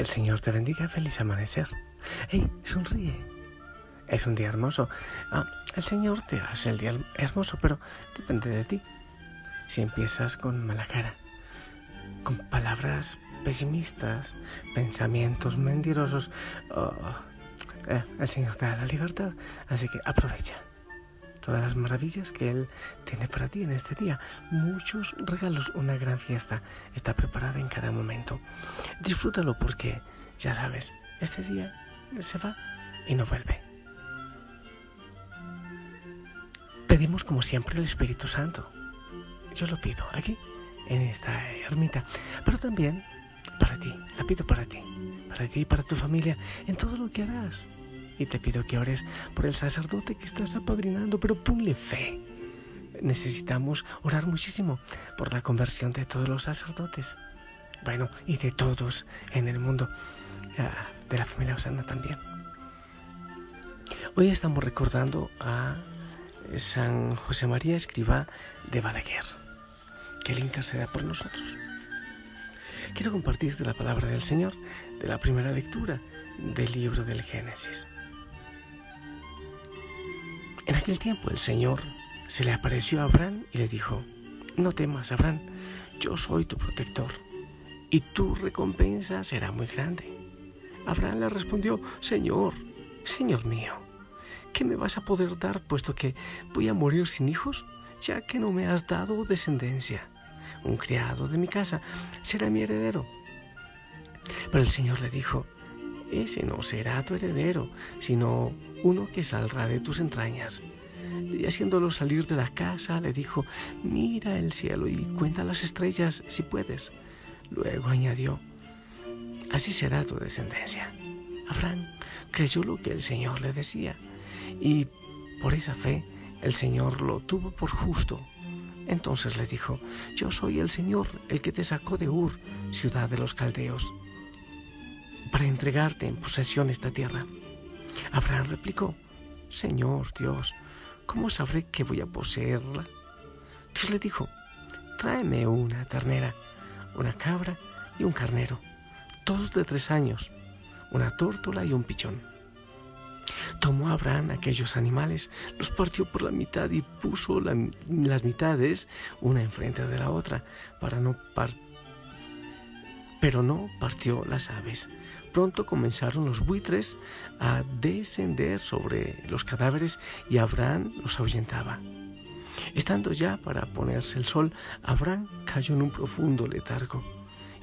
El Señor te bendiga. Feliz amanecer. ¡Ey! Sonríe. Es un día hermoso. Ah, el Señor te hace el día hermoso, pero depende de ti. Si empiezas con mala cara, con palabras pesimistas, pensamientos mentirosos, oh, eh, el Señor te da la libertad. Así que aprovecha todas las maravillas que Él tiene para ti en este día. Muchos regalos, una gran fiesta está preparada en cada momento. Disfrútalo porque, ya sabes, este día se va y no vuelve. Pedimos como siempre el Espíritu Santo. Yo lo pido aquí, en esta ermita, pero también para ti, la pido para ti, para ti y para tu familia, en todo lo que harás y te pido que ores por el sacerdote que estás apadrinando, pero ponle fe. Necesitamos orar muchísimo por la conversión de todos los sacerdotes. Bueno, y de todos en el mundo, ah, de la familia Osana también. Hoy estamos recordando a San José María Escriba de Balaguer, que él interceda por nosotros. Quiero compartirte la palabra del Señor de la primera lectura del libro del Génesis. En aquel tiempo el Señor se le apareció a Abraham y le dijo, no temas, Abraham, yo soy tu protector y tu recompensa será muy grande. Abraham le respondió, Señor, Señor mío, ¿qué me vas a poder dar puesto que voy a morir sin hijos, ya que no me has dado descendencia? Un criado de mi casa será mi heredero. Pero el Señor le dijo, ese no será tu heredero, sino uno que saldrá de tus entrañas. Y haciéndolo salir de la casa, le dijo, mira el cielo y cuenta las estrellas si puedes. Luego añadió, así será tu descendencia. Abraham creyó lo que el Señor le decía, y por esa fe el Señor lo tuvo por justo. Entonces le dijo, yo soy el Señor, el que te sacó de Ur, ciudad de los caldeos para entregarte en posesión esta tierra. Abraham replicó, Señor Dios, ¿cómo sabré que voy a poseerla? Dios le dijo, tráeme una ternera, una cabra y un carnero, todos de tres años, una tórtola y un pichón. Tomó Abraham aquellos animales, los partió por la mitad y puso las mitades una enfrente de la otra, para no pero no partió las aves Pronto comenzaron los buitres a descender sobre los cadáveres y Abraham los ahuyentaba. Estando ya para ponerse el sol, Abraham cayó en un profundo letargo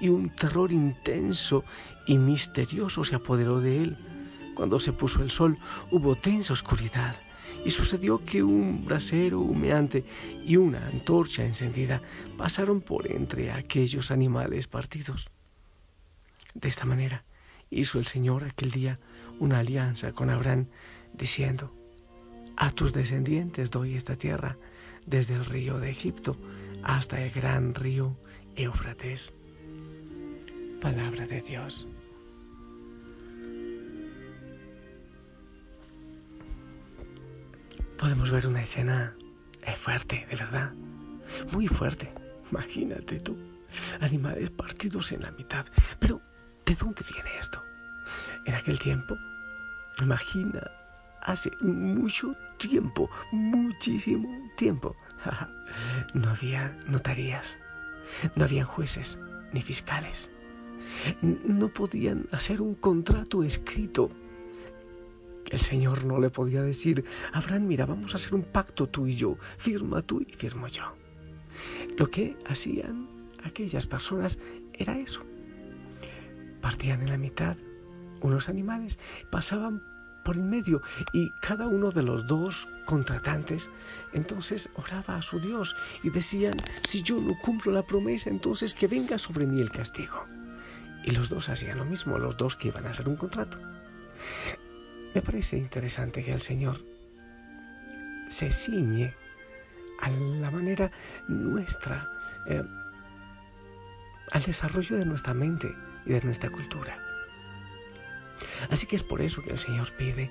y un terror intenso y misterioso se apoderó de él. Cuando se puso el sol hubo tensa oscuridad y sucedió que un brasero humeante y una antorcha encendida pasaron por entre aquellos animales partidos. De esta manera, hizo el Señor aquel día una alianza con Abraham, diciendo, a tus descendientes doy esta tierra, desde el río de Egipto hasta el gran río Éufrates. Palabra de Dios. Podemos ver una escena eh, fuerte, de verdad, muy fuerte. Imagínate tú, animales partidos en la mitad. Pero, ¿de dónde viene esto? En aquel tiempo, imagina, hace mucho tiempo, muchísimo tiempo, no había notarías, no habían jueces ni fiscales. No podían hacer un contrato escrito. El Señor no le podía decir, Abraham, mira, vamos a hacer un pacto tú y yo, firma tú y firmo yo. Lo que hacían aquellas personas era eso. Partían en la mitad unos animales, pasaban por en medio y cada uno de los dos contratantes entonces oraba a su Dios y decían, si yo no cumplo la promesa, entonces que venga sobre mí el castigo. Y los dos hacían lo mismo, los dos que iban a hacer un contrato. Me parece interesante que el Señor se ciñe a la manera nuestra, eh, al desarrollo de nuestra mente y de nuestra cultura. Así que es por eso que el Señor pide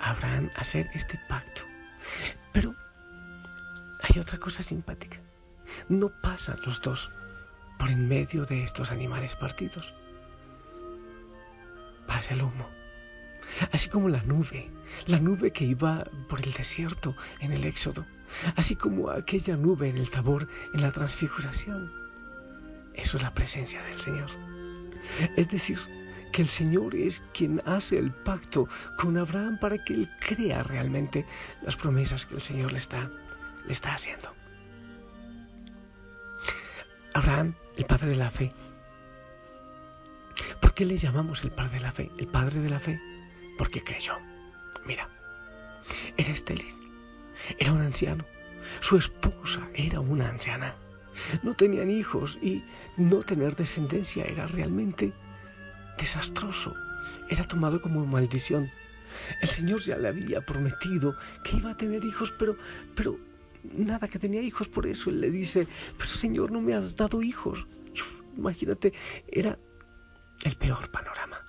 a Abraham hacer este pacto. Pero hay otra cosa simpática. No pasan los dos por en medio de estos animales partidos. Pasa el humo. Así como la nube, la nube que iba por el desierto en el Éxodo, así como aquella nube en el Tabor en la transfiguración. Eso es la presencia del Señor. Es decir, que el Señor es quien hace el pacto con Abraham para que él crea realmente las promesas que el Señor le está, le está haciendo. Abraham, el padre de la fe. ¿Por qué le llamamos el padre de la fe? El padre de la fe, porque creyó. Mira, era estéril, era un anciano, su esposa era una anciana. No tenían hijos y no tener descendencia era realmente desastroso. Era tomado como maldición. El Señor ya le había prometido que iba a tener hijos, pero, pero nada que tenía hijos. Por eso él le dice, pero Señor, no me has dado hijos. Imagínate, era el peor panorama.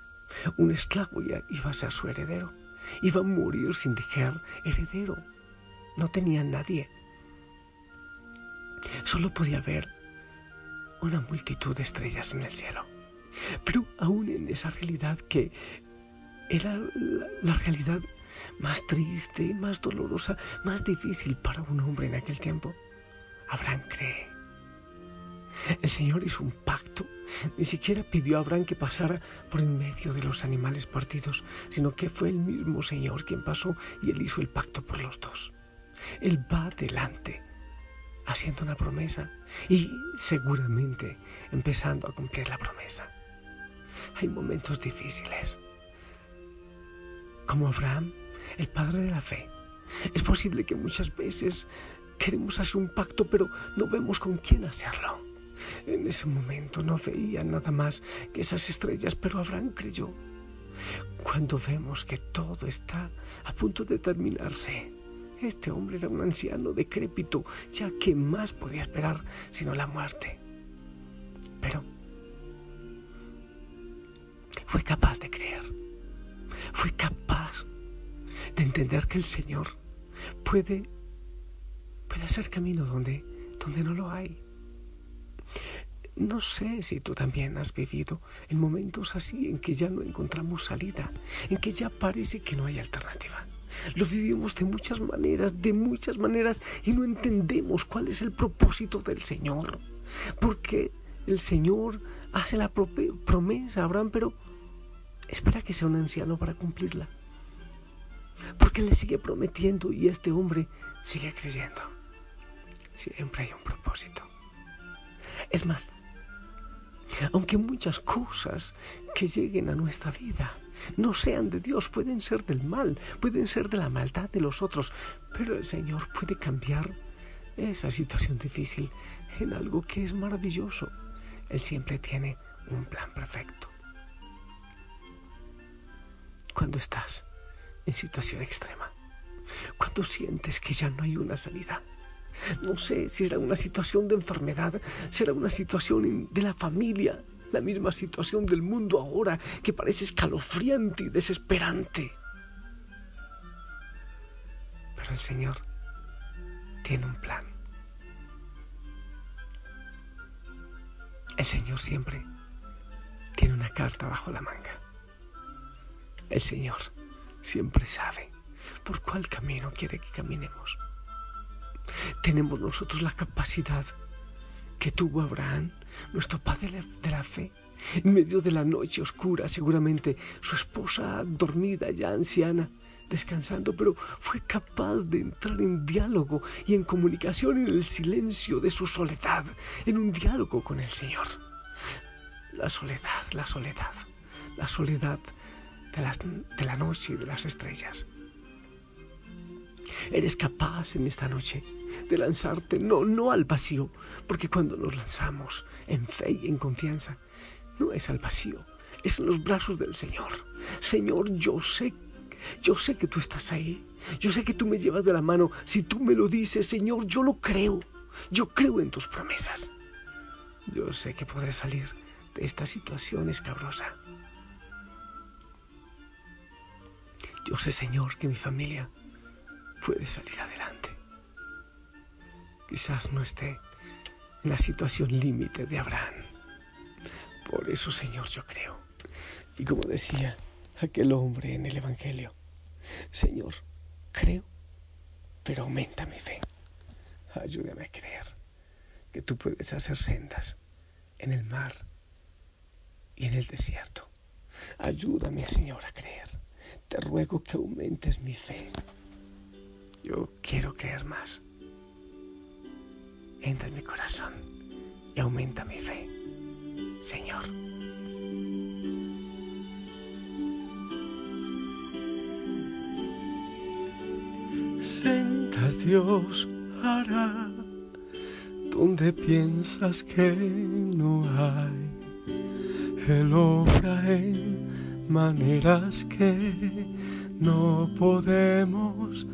Un esclavo ya iba a ser su heredero. Iba a morir sin dejar heredero. No tenía nadie. Solo podía ver una multitud de estrellas en el cielo. Pero aún en esa realidad que era la, realidad más triste, más dolorosa, más difícil para un hombre en aquel tiempo, Abraham cree. El Señor hizo un pacto. Ni siquiera pidió a Abraham que pasara por en medio de los animales partidos, sino que fue el mismo Señor quien pasó y él hizo el pacto por los dos. Él va adelante haciendo una promesa y seguramente empezando a cumplir la promesa hay momentos difíciles. Como Abraham, el padre de la fe, es posible que muchas veces queremos hacer un pacto, pero no vemos con quién hacerlo. En ese momento no veía nada más que esas estrellas, pero Abraham creyó. Cuando vemos que todo está a punto de terminarse, este hombre era un anciano decrépito, ya que más podía esperar sino la muerte. Pero fue capaz de creer, fue capaz de entender que el Señor puede, puede hacer camino donde, donde no lo hay. No sé si tú también has vivido en momentos así en que ya no encontramos salida, en que ya parece que no hay alternativa. Lo vivimos de muchas maneras, de muchas maneras, y no entendemos cuál es el propósito del Señor. Porque el Señor hace la promesa Abraham, pero espera que sea un anciano para cumplirla. Porque le sigue prometiendo y este hombre sigue creyendo. Siempre hay un propósito. Es más, aunque muchas cosas que lleguen a nuestra vida no sean de Dios, pueden ser del mal, pueden ser de la maldad de los otros, pero el Señor puede cambiar esa situación difícil en algo que es maravilloso. Él siempre tiene un plan perfecto cuando estás en situación extrema, cuando sientes que ya no hay una salida. No sé si será una situación de enfermedad, será una situación de la familia, la misma situación del mundo ahora que parece escalofriante y desesperante. Pero el Señor tiene un plan. El Señor siempre tiene una carta bajo la manga. El Señor siempre sabe por cuál camino quiere que caminemos. Tenemos nosotros la capacidad que tuvo Abraham, nuestro padre de la fe, En medio de la noche oscura, seguramente su esposa dormida ya anciana, descansando, pero fue capaz de entrar en diálogo y en comunicación en el silencio de su soledad, en un diálogo con el Señor. La soledad, la soledad, la soledad de la, de la noche y de las estrellas. Eres capaz en esta noche de lanzarte, no, no al vacío, porque cuando nos lanzamos en fe y en confianza, no es al vacío, es en los brazos del Señor. Señor, yo sé, yo sé que tú estás ahí, yo sé que tú me llevas de la mano, si tú me lo dices, Señor, yo lo creo, yo creo en tus promesas. Yo sé que podré salir de esta situación escabrosa. Yo sé, Señor, que mi familia puede salir adelante. Quizás no esté en la situación límite de Abraham. Por eso, Señor, yo creo. Y como decía aquel hombre en el Evangelio, Señor, creo, pero aumenta mi fe. Ayúdame a creer que tú puedes hacer sendas en el mar y en el desierto. Ayúdame, Señor, a creer. Te ruego que aumentes mi fe. Yo quiero creer más. Entra en mi corazón y aumenta mi fe, Señor. Sentas Dios hará donde piensas que no hay. Él obra en maneras que no podemos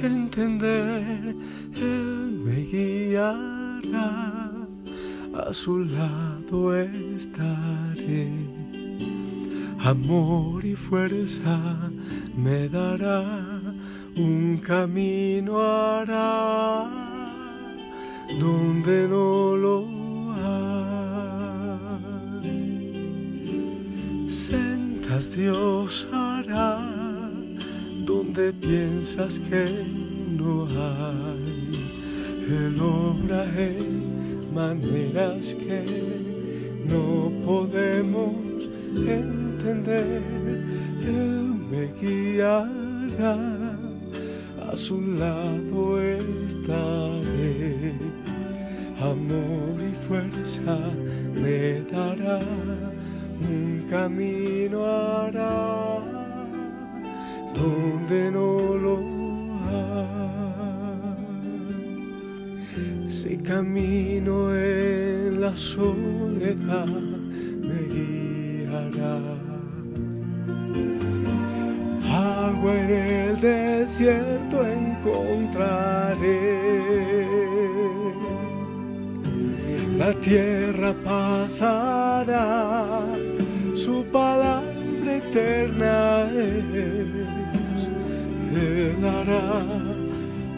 entender, Él me guiará, a su lado estaré. Amor y fuerza me dará, un camino hará, donde no lo hay. Sentas Dios hará donde piensas que no hay. el obra en maneras que no podemos entender. Él me guiará, a su lado estaré. Amor y fuerza me dará, un camino hará donde no lo hay. Si camino en la soledad, me guiará. Algo en el desierto encontraré. La tierra pasará, su palabra eterna es él hará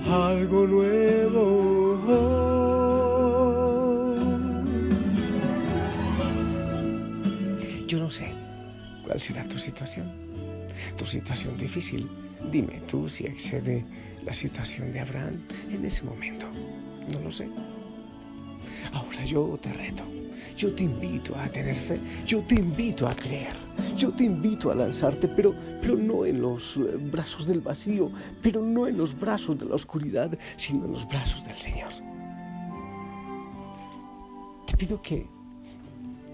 algo nuevo. Yo no sé cuál será tu situación, tu situación difícil. Dime tú si excede la situación de Abraham en ese momento. No lo sé. Ahora yo te reto, yo te invito a tener fe, yo te invito a creer, yo te invito a lanzarte, pero, pero no en los eh, brazos del vacío, pero no en los brazos de la oscuridad, sino en los brazos del Señor. Te pido que,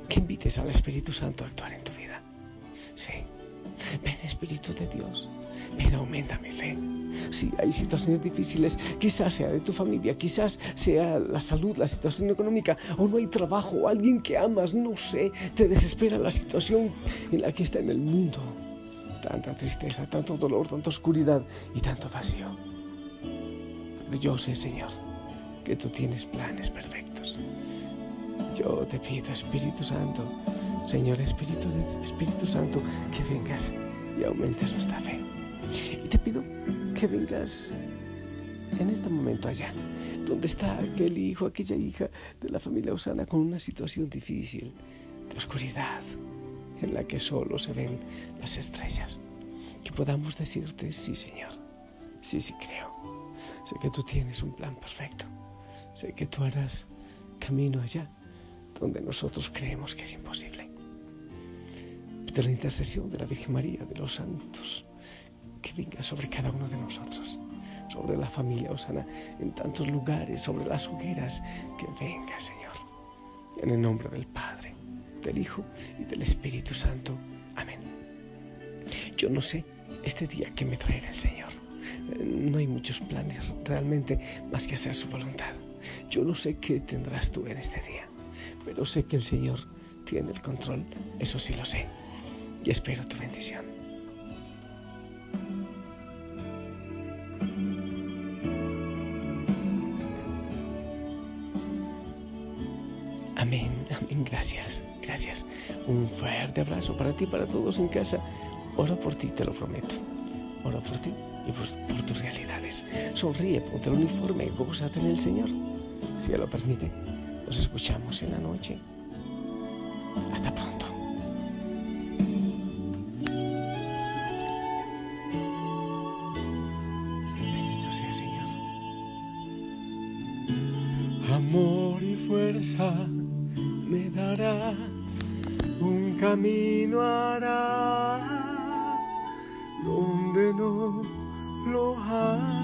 que invites al Espíritu Santo a actuar en tu vida. Sí, ven Espíritu de Dios, ven aumenta mi fe si hay situaciones difíciles, quizás sea de tu familia, quizás sea la salud, la situación económica, o no hay trabajo, o alguien que amas, no sé, te desespera la situación en la que está en el mundo. Tanta tristeza, tanto dolor, tanta oscuridad y tanto vacío. Pero yo sé, Señor, que tú tienes planes perfectos. Yo te pido, Espíritu Santo, Señor Espíritu, Espíritu Santo, que vengas y aumentes nuestra fe. Y te pido que vengas en este momento allá, donde está aquel hijo, aquella hija de la familia Osana con una situación difícil, de oscuridad, en la que solo se ven las estrellas. Que podamos decirte, sí Señor, sí, sí creo. Sé que tú tienes un plan perfecto. Sé que tú harás camino allá, donde nosotros creemos que es imposible. de la intercesión de la Virgen María, de los santos, que venga sobre cada uno de nosotros, sobre la familia Osana en tantos lugares, sobre las hogueras, que venga, Señor. En el nombre del Padre, del Hijo y del Espíritu Santo. Amén. Yo no sé este día que me traerá el Señor. No hay muchos planes realmente más que hacer su voluntad. Yo no sé qué tendrás tú en este día, pero sé que el Señor tiene el control, eso sí lo sé, y espero tu bendición. Amén, amén, gracias, gracias. Un fuerte abrazo para ti, para todos en casa. Oro por ti, te lo prometo. Oro por ti y por, tus realidades. Sonríe, ponte el uniforme, gózate en el Señor. Si Él lo permite, nos escuchamos en la noche. Hasta pronto. Bendito sea Señor. Amor y fuerza me dará, un camino hará donde no lo hay.